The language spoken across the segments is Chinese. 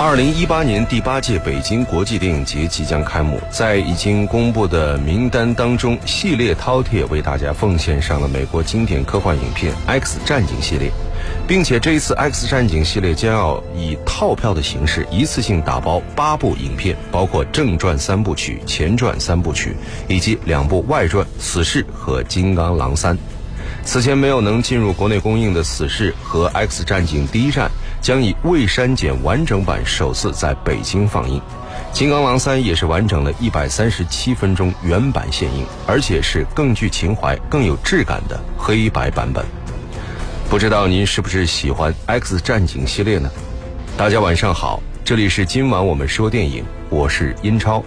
二零一八年第八届北京国际电影节即将开幕，在已经公布的名单当中，系列饕餮为大家奉献上了美国经典科幻影片《X 战警》系列，并且这一次《X 战警》系列将要以套票的形式一次性打包八部影片，包括正传三部曲、前传三部曲以及两部外传《死侍》和《金刚狼三》。此前没有能进入国内公映的《死侍》和《X 战警：第一战》。将以未删减完整版首次在北京放映，《金刚狼三》也是完整的一百三十七分钟原版现映，而且是更具情怀、更有质感的黑白版本。不知道您是不是喜欢《X 战警》系列呢？大家晚上好，这里是今晚我们说电影，我是英超。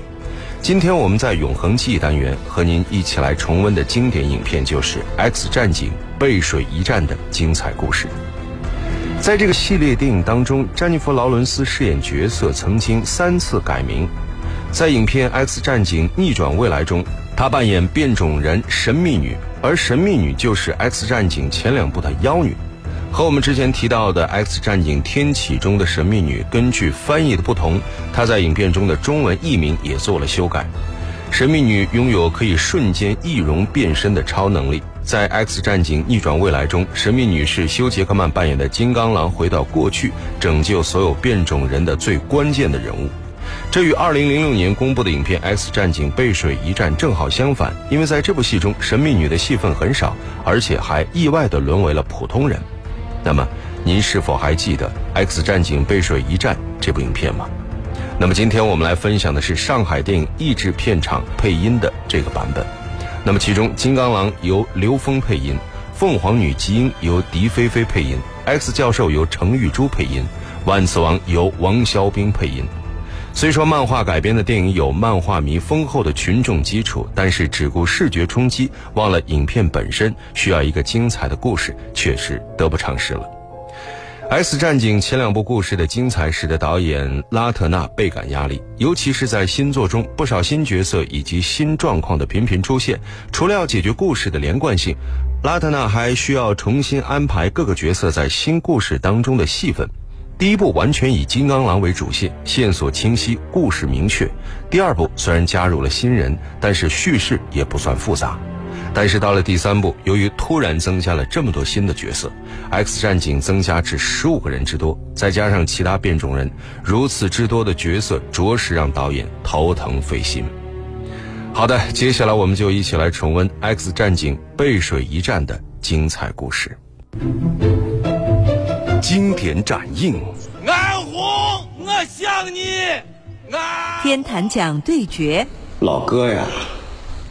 今天我们在永恒记忆单元和您一起来重温的经典影片就是《X 战警：背水一战》的精彩故事。在这个系列电影当中，詹妮弗·劳伦斯饰演角色曾经三次改名。在影片《X 战警：逆转未来》中，她扮演变种人神秘女，而神秘女就是《X 战警》前两部的妖女。和我们之前提到的《X 战警：天启》中的神秘女，根据翻译的不同，她在影片中的中文译名也做了修改。神秘女拥有可以瞬间易容变身的超能力。在《X 战警：逆转未来》中，神秘女士休·杰克曼扮演的金刚狼回到过去拯救所有变种人的最关键的人物。这与2006年公布的影片《X 战警：背水一战》正好相反，因为在这部戏中，神秘女的戏份很少，而且还意外地沦为了普通人。那么，您是否还记得《X 战警：背水一战》这部影片吗？那么今天我们来分享的是上海电影译制片厂配音的这个版本。那么其中，金刚狼由刘峰配音，凤凰女吉英由狄菲菲配音，X 教授由程玉珠配音，万磁王由王肖兵配音。虽说漫画改编的电影有漫画迷丰厚的群众基础，但是只顾视觉冲击，忘了影片本身需要一个精彩的故事，确实得不偿失了。《S 战警》前两部故事的精彩，使得导演拉特纳倍感压力，尤其是在新作中，不少新角色以及新状况的频频出现。除了要解决故事的连贯性，拉特纳还需要重新安排各个角色在新故事当中的戏份。第一部完全以金刚狼为主线，线索清晰，故事明确。第二部虽然加入了新人，但是叙事也不算复杂。但是到了第三部，由于突然增加了这么多新的角色，X 战警增加至十五个人之多，再加上其他变种人，如此之多的角色，着实让导演头疼费心。好的，接下来我们就一起来重温 X 战警背水一战的精彩故事。经典展映，安红，我想你。安天坛奖对决，老哥呀。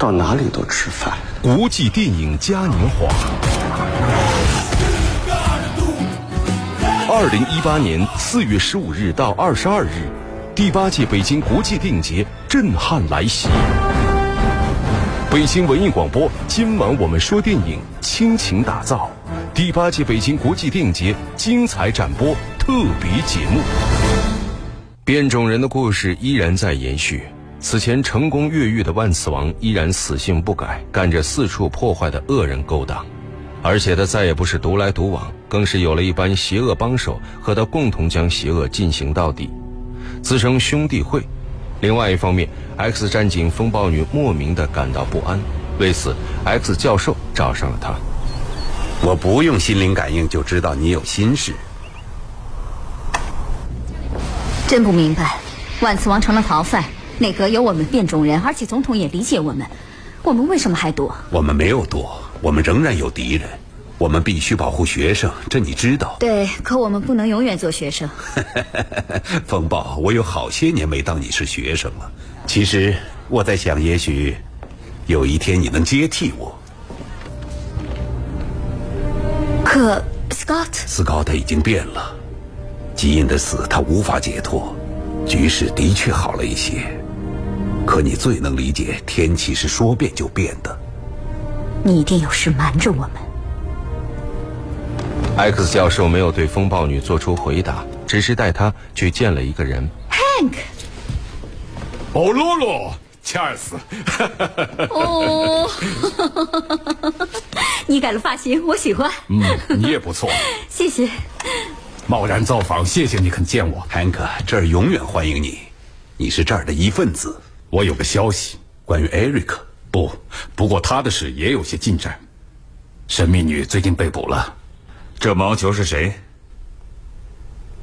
到哪里都吃饭。国际电影嘉年华，二零一八年四月十五日到二十二日，第八届北京国际电影节震撼来袭。北京文艺广播，今晚我们说电影，倾情打造第八届北京国际电影节精彩展播特别节目。变种人的故事依然在延续。此前成功越狱的万磁王依然死性不改，干着四处破坏的恶人勾当，而且他再也不是独来独往，更是有了一班邪恶帮手和他共同将邪恶进行到底，自称兄弟会。另外一方面，X 战警风暴女莫名的感到不安，为此，X 教授找上了他。我不用心灵感应就知道你有心事。真不明白，万磁王成了逃犯。内阁有我们变种人，而且总统也理解我们，我们为什么还躲？我们没有躲，我们仍然有敌人，我们必须保护学生，这你知道。对，可我们不能永远做学生。风暴，我有好些年没当你是学生了。其实我在想，也许有一天你能接替我。可，Scott，斯高特已经变了，基因的死他无法解脱，局势的确好了一些。可你最能理解，天气是说变就变的。你一定有事瞒着我们。X 教授没有对风暴女做出回答，只是带她去见了一个人。Hank。哦，露露，查尔斯。哦。你改了发型，我喜欢。嗯，你也不错。谢谢。贸然造访，谢谢你肯见我，，Hank，这儿永远欢迎你，你是这儿的一份子。我有个消息，关于艾瑞克，不，不过他的事也有些进展。神秘女最近被捕了，这毛球是谁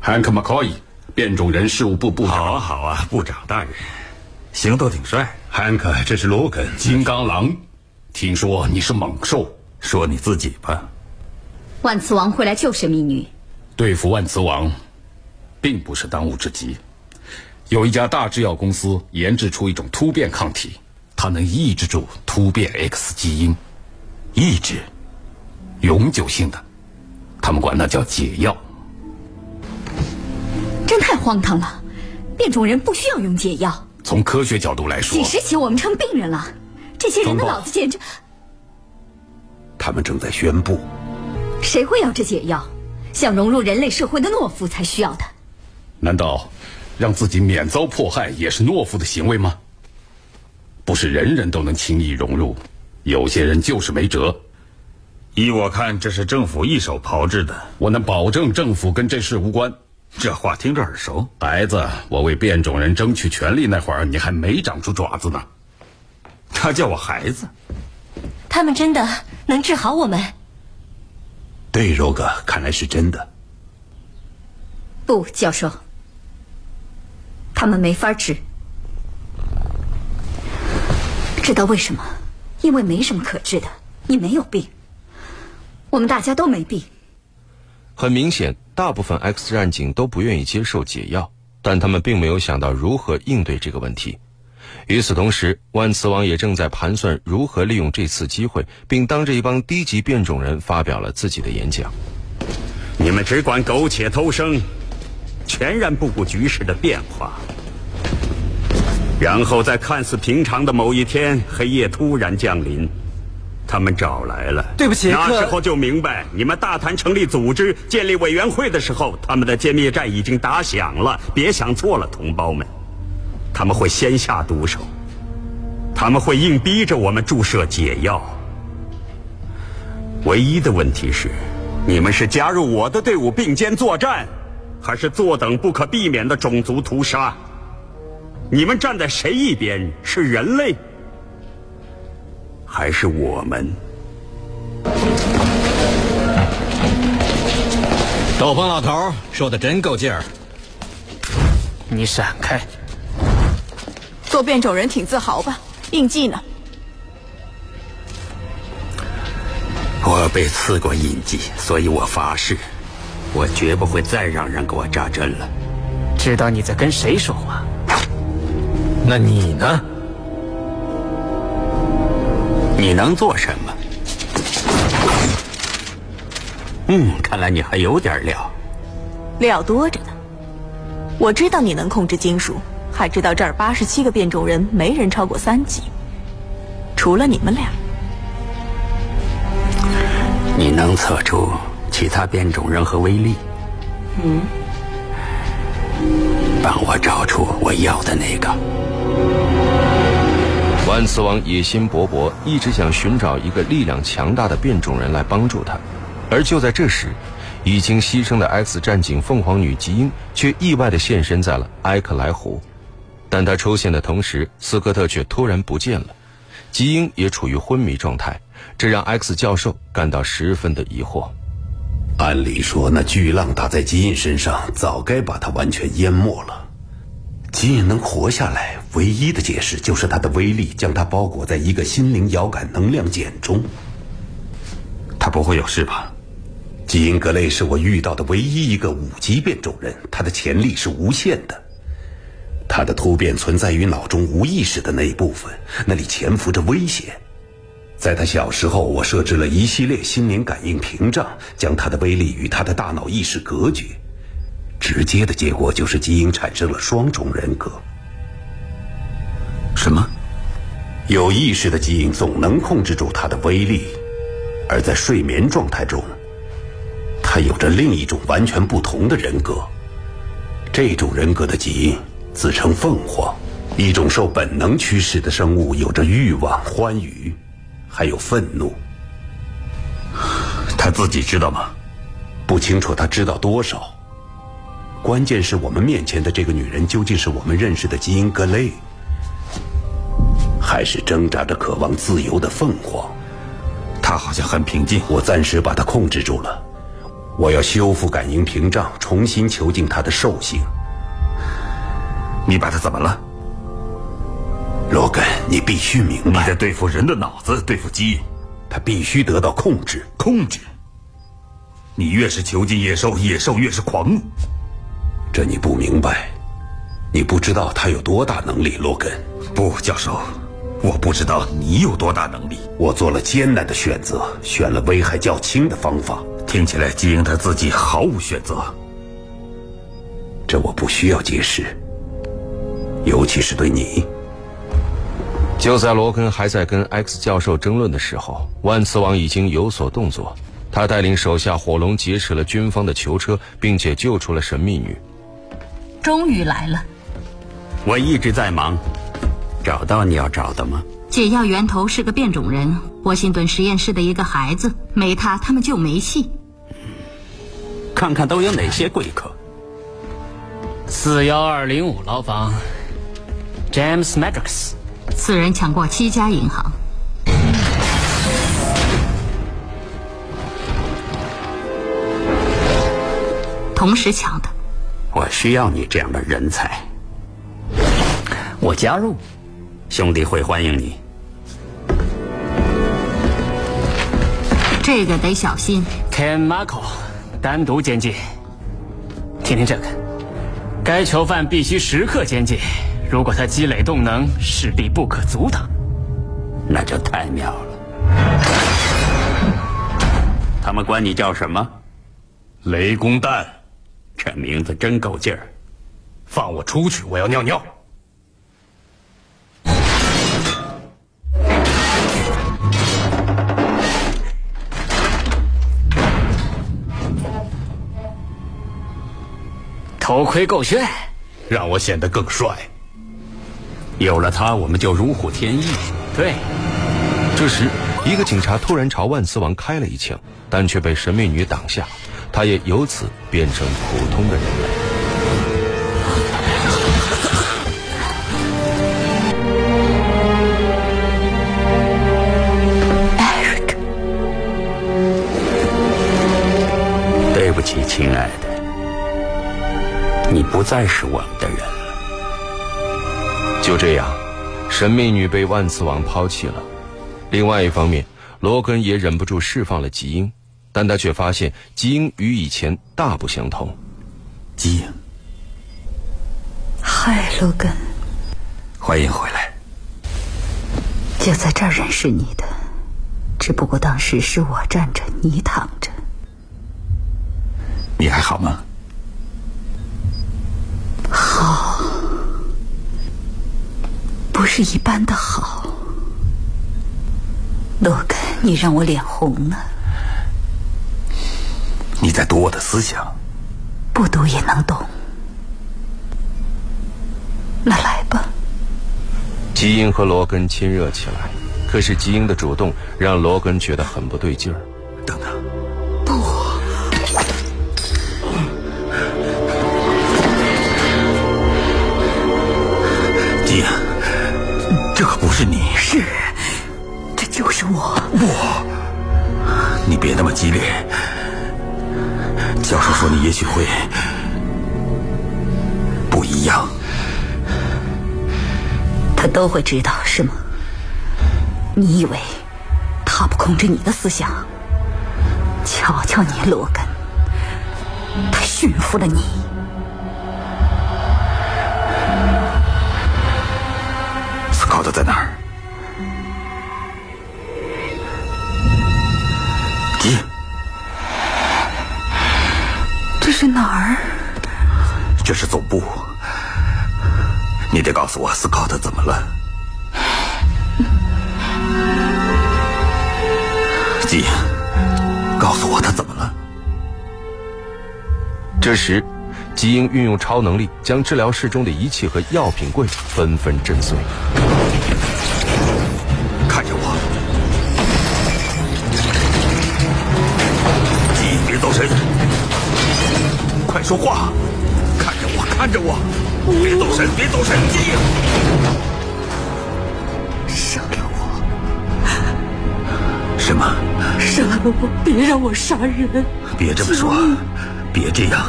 ？？Hank McCoy，，变种人事务部部长。好啊，好啊，部长大人，行头挺帅。Hank，，这是罗根，金刚狼。听说你是猛兽，说你自己吧。万磁王会来救神秘女，对付万磁王，并不是当务之急。有一家大制药公司研制出一种突变抗体，它能抑制住突变 X 基因，抑制，永久性的，他们管那叫解药。真太荒唐了！变种人不需要用解药。从科学角度来说，几时起我们成病人了？这些人的脑子简直……他们正在宣布。谁会要这解药？想融入人类社会的懦夫才需要的。难道让自己免遭迫害也是懦夫的行为吗？不是人人都能轻易融入，有些人就是没辙。依我看，这是政府一手炮制的。我能保证政府跟这事无关。这话听着耳熟。孩子，我为变种人争取权利那会儿，你还没长出爪子呢。他叫我孩子。他们真的能治好我们？对，罗格，看来是真的。不，教授，他们没法治。知道为什么？因为没什么可治的。你没有病，我们大家都没病。很明显，大部分 X 战警都不愿意接受解药，但他们并没有想到如何应对这个问题。与此同时，万磁王也正在盘算如何利用这次机会，并当着一帮低级变种人发表了自己的演讲。你们只管苟且偷生，全然不顾局势的变化，然后在看似平常的某一天，黑夜突然降临。他们找来了。对不起，那时候就明白，你们大谈成立组织、建立委员会的时候，他们的歼灭战已经打响了。别想错了，同胞们，他们会先下毒手，他们会硬逼着我们注射解药。唯一的问题是，你们是加入我的队伍并肩作战，还是坐等不可避免的种族屠杀？你们站在谁一边？是人类？还是我们？斗篷老头说的真够劲儿。你闪开！做变种人挺自豪吧？印记呢？我被刺过印记，所以我发誓，我绝不会再让人给我扎针了。知道你在跟谁说话？那你呢？你能做什么？嗯，看来你还有点料。料多着呢。我知道你能控制金属，还知道这儿八十七个变种人没人超过三级，除了你们俩。你能测出其他变种人和威力？嗯。帮我找出我要的那个。万磁王野心勃勃，一直想寻找一个力量强大的变种人来帮助他。而就在这时，已经牺牲的 X 战警凤凰女吉英却意外的现身在了埃克莱湖。但她出现的同时，斯科特却突然不见了，吉英也处于昏迷状态，这让 X 教授感到十分的疑惑。按理说，那巨浪打在基因身上，早该把他完全淹没了。基因能活下来，唯一的解释就是他的威力将他包裹在一个心灵遥感能量茧中。他不会有事吧？基因格雷是我遇到的唯一一个五级变种人，他的潜力是无限的。他的突变存在于脑中无意识的那一部分，那里潜伏着危险。在他小时候，我设置了一系列心灵感应屏障，将他的威力与他的大脑意识隔绝。直接的结果就是基因产生了双重人格。什么？有意识的基因总能控制住他的威力，而在睡眠状态中，他有着另一种完全不同的人格。这种人格的基因自称凤凰，一种受本能驱使的生物，有着欲望、欢愉，还有愤怒。他自己知道吗？不清楚他知道多少。关键是我们面前的这个女人究竟是我们认识的基因格雷，还是挣扎着渴望自由的凤凰？她好像很平静。我暂时把她控制住了。我要修复感应屏障，重新囚禁她的兽性。你把她怎么了？罗根，你必须明白，你在对付人的脑子，对付基因，它必须得到控制。控制？你越是囚禁野兽，野兽越是狂怒。这你不明白，你不知道他有多大能力，罗根。不，教授，我不知道你有多大能力。我做了艰难的选择，选了危害较轻的方法。听起来基因他自己毫无选择。这我不需要解释，尤其是对你。就在罗根还在跟 X 教授争论的时候，万磁王已经有所动作。他带领手下火龙劫持了军方的囚车，并且救出了神秘女。终于来了。我一直在忙，找到你要找的吗？解药源头是个变种人，波辛顿实验室的一个孩子，没他他们就没戏。看看都有哪些贵客。四幺二零五牢房，James Madrox，此人抢过七家银行。同时抢的。我需要你这样的人才。我加入，兄弟会欢迎你。这个得小心。Ken Marco，单独监禁。听听这个，该囚犯必须时刻监禁，如果他积累动能，势必不可阻挡。那就太妙了。他们管你叫什么？雷公蛋。这名字真够劲儿！放我出去，我要尿尿。头盔够炫，让我显得更帅。有了它，我们就如虎添翼。对。这时，一个警察突然朝万磁王开了一枪，但却被神秘女挡下。他也由此变成普通的人类。Eric，对不起，亲爱的，你不再是我们的人了。就这样，神秘女被万磁王抛弃了。另外一方面，罗根也忍不住释放了吉英。但他却发现吉英与以前大不相同。吉英，嗨，罗根，欢迎回来。就在这儿认识你的，只不过当时是我站着，你躺着。你还好吗？好，不是一般的好。罗根，你让我脸红了。你在读我的思想，不读也能懂。那来吧。吉英和罗根亲热起来，可是吉英的主动让罗根觉得很不对劲儿。是你。是，这就是我。不，你别那么激烈。教授说：“你也许会不一样。”他都会知道，是吗？你以为他不控制你的思想？瞧瞧你，罗根，他驯服了你。斯考特在哪儿？是哪儿？这是总部。你得告诉我，斯考特怎么了？基，告诉我他怎么了？这时，基英运用超能力，将治疗室中的仪器和药品柜纷纷震碎。看着我，基，别走神。快说话！看着我，看着我别走神，别走神，基因。杀了我！什么？杀了我！别让我杀人！别这么说，别这样。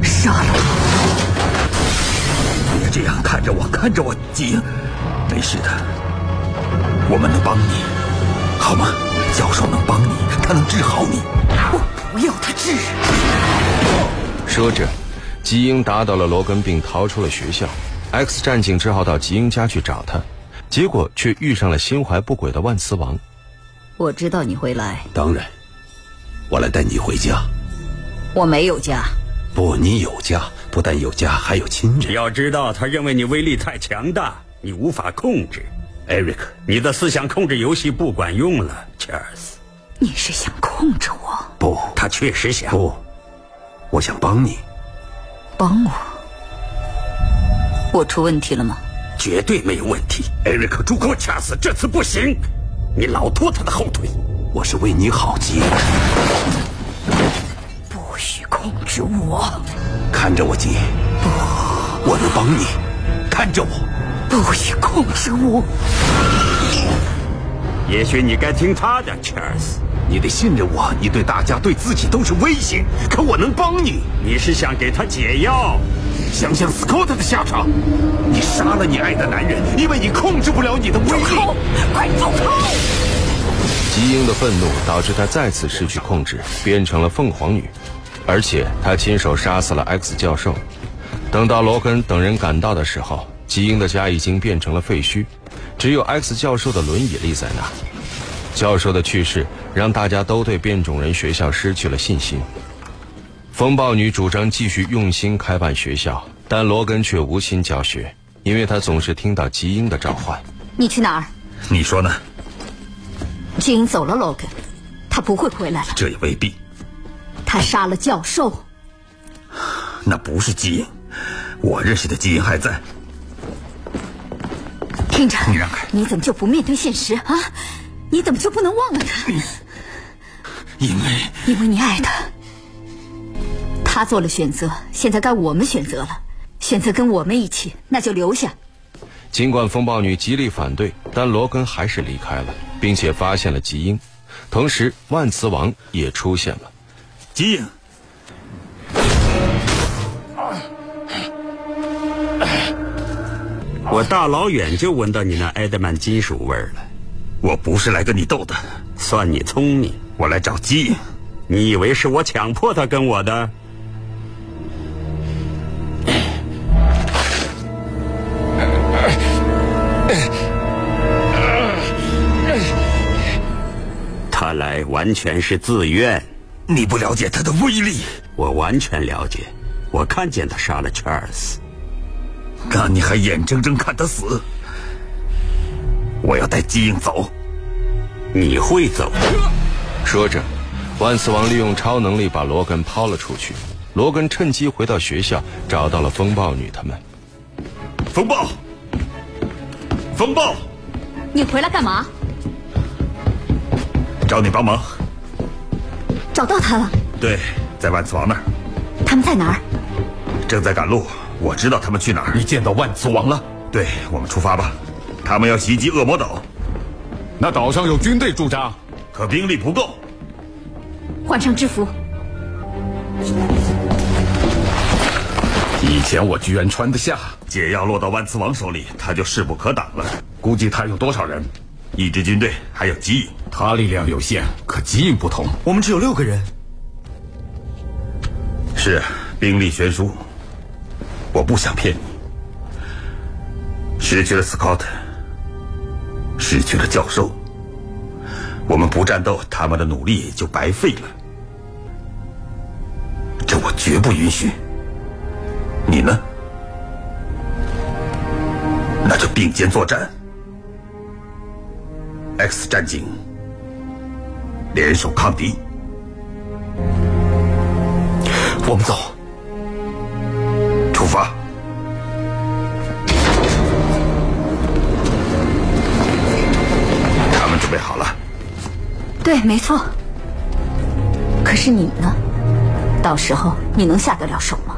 杀了我！别这样，看着我，看着我，基因，没事的，我们能帮你，好吗？教授能帮你，他能治好你。我不要他治。说着，吉英打倒了罗根，并逃出了学校。X 战警只好到吉英家去找他，结果却遇上了心怀不轨的万磁王。我知道你会来。当然，我来带你回家。我没有家。不，你有家，不但有家，还有亲人。要知道，他认为你威力太强大，你无法控制。Eric，你的思想控制游戏不管用了，Charles。你是想控制我？不，他确实想。不，我想帮你。帮我？我出问题了吗？绝对没有问题。Eric，住口，Charles，这次不行，你老拖他的后腿。我是为你好，基。不许控制我！看着我，基。不，我能帮你。看着我。不许控制我！也许你该听他的，Charles。你得信任我，你对大家、对自己都是威胁。可我能帮你。你是想给他解药？想想 Scott 的下场。你杀了你爱的男人，因为你控制不了你的威力。快走开！基英的愤怒导致他再次失去控制，变成了凤凰女，而且他亲手杀死了 X 教授。等到罗根等人赶到的时候，基英的家已经变成了废墟，只有 X 教授的轮椅立在那。教授的去世让大家都对变种人学校失去了信心。风暴女主张继续用心开办学校，但罗根却无心教学，因为他总是听到基因的召唤。你去哪儿？你说呢？基因走了，罗根，他不会回来了。这也未必。他杀了教授。那不是基因，我认识的基因还在。听着，你让开！你怎么就不面对现实啊？你怎么就不能忘了他？因为因为你爱他，他做了选择，现在该我们选择了，选择跟我们一起，那就留下。尽管风暴女极力反对，但罗根还是离开了，并且发现了吉英，同时万磁王也出现了。吉英，我大老远就闻到你那埃德曼金属味儿了。我不是来跟你斗的，算你聪明。我来找基因，你以为是我强迫他跟我的？他来完全是自愿。你不了解他的威力，我完全了解。我看见他杀了 Charles，那你还眼睁睁看他死？我要带基因走，你会走？说着，万磁王利用超能力把罗根抛了出去。罗根趁机回到学校，找到了风暴女他们。风暴，风暴，你回来干嘛？找你帮忙。找到他了？对，在万磁王那儿。他们在哪儿？正在赶路。我知道他们去哪儿。你见到万磁王了？对，我们出发吧。他们要袭击恶魔岛，那岛上有军队驻扎，可兵力不够。换上制服。以前我居然穿得下。解药落到万磁王手里，他就势不可挡了。估计他有多少人？一支军队，还有基因。他力量有限，可基因不同。我们只有六个人。是，兵力悬殊。我不想骗你。失去了 Scott。失去了教授，我们不战斗，他们的努力就白费了。这我绝不允许。你呢？那就并肩作战。X 战警联手抗敌。我们走，对，没错。可是你呢？到时候你能下得了手吗？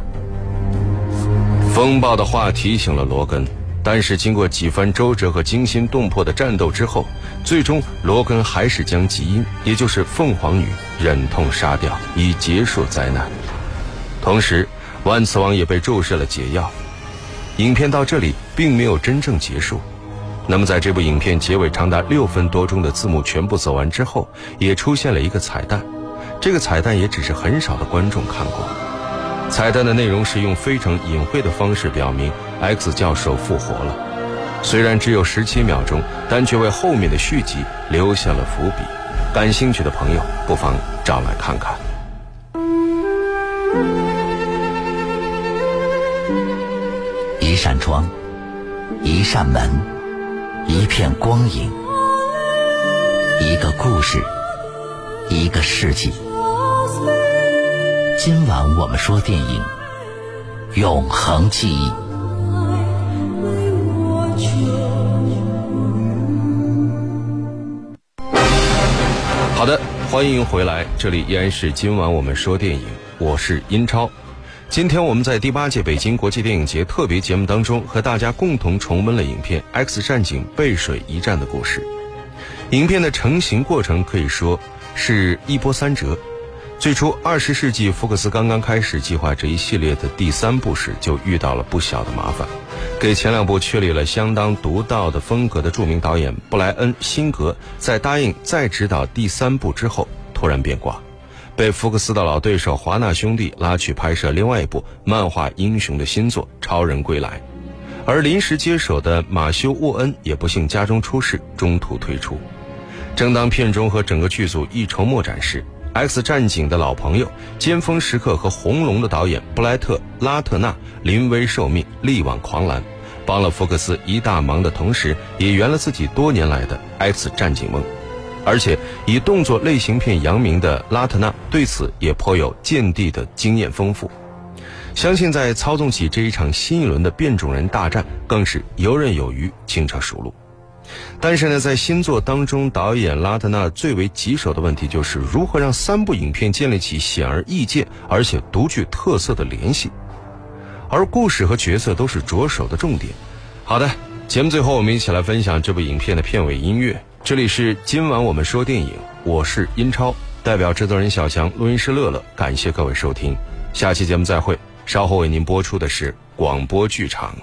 风暴的话提醒了罗根，但是经过几番周折和惊心动魄的战斗之后，最终罗根还是将吉因，也就是凤凰女，忍痛杀掉，以结束灾难。同时，万磁王也被注射了解药。影片到这里并没有真正结束。那么，在这部影片结尾长达六分多钟的字幕全部走完之后，也出现了一个彩蛋。这个彩蛋也只是很少的观众看过。彩蛋的内容是用非常隐晦的方式表明 X 教授复活了。虽然只有十七秒钟，但却为后面的续集留下了伏笔。感兴趣的朋友不妨找来看看。一扇窗，一扇门，一片光影，一个故事，一个世纪。今晚我们说电影《永恒记忆》。好的，欢迎回来，这里依然是今晚我们说电影，我是英超。今天我们在第八届北京国际电影节特别节目当中，和大家共同重温了影片《X 战警：背水一战》的故事。影片的成型过程可以说是一波三折。最初，二十世纪福克斯刚刚开始计划这一系列的第三部时，就遇到了不小的麻烦，给前两部确立了相当独到的风格的著名导演布莱恩·辛格，在答应再执导第三部之后，突然变卦，被福克斯的老对手华纳兄弟拉去拍摄另外一部漫画英雄的新作《超人归来》，而临时接手的马修·沃恩也不幸家中出事，中途退出。正当片中和整个剧组一筹莫展时，《X 战警》的老朋友、尖峰时刻和红龙的导演布莱特·拉特纳临危受命，力挽狂澜，帮了福克斯一大忙的同时，也圆了自己多年来的 X 战警梦。而且以动作类型片扬名的拉特纳对此也颇有见地的经验丰富，相信在操纵起这一场新一轮的变种人大战，更是游刃有余、轻车熟路。但是呢，在新作当中，导演拉特纳最为棘手的问题就是如何让三部影片建立起显而易见而且独具特色的联系，而故事和角色都是着手的重点。好的，节目最后我们一起来分享这部影片的片尾音乐。这里是今晚我们说电影，我是英超，代表制作人小强，录音师乐乐，感谢各位收听，下期节目再会。稍后为您播出的是广播剧场。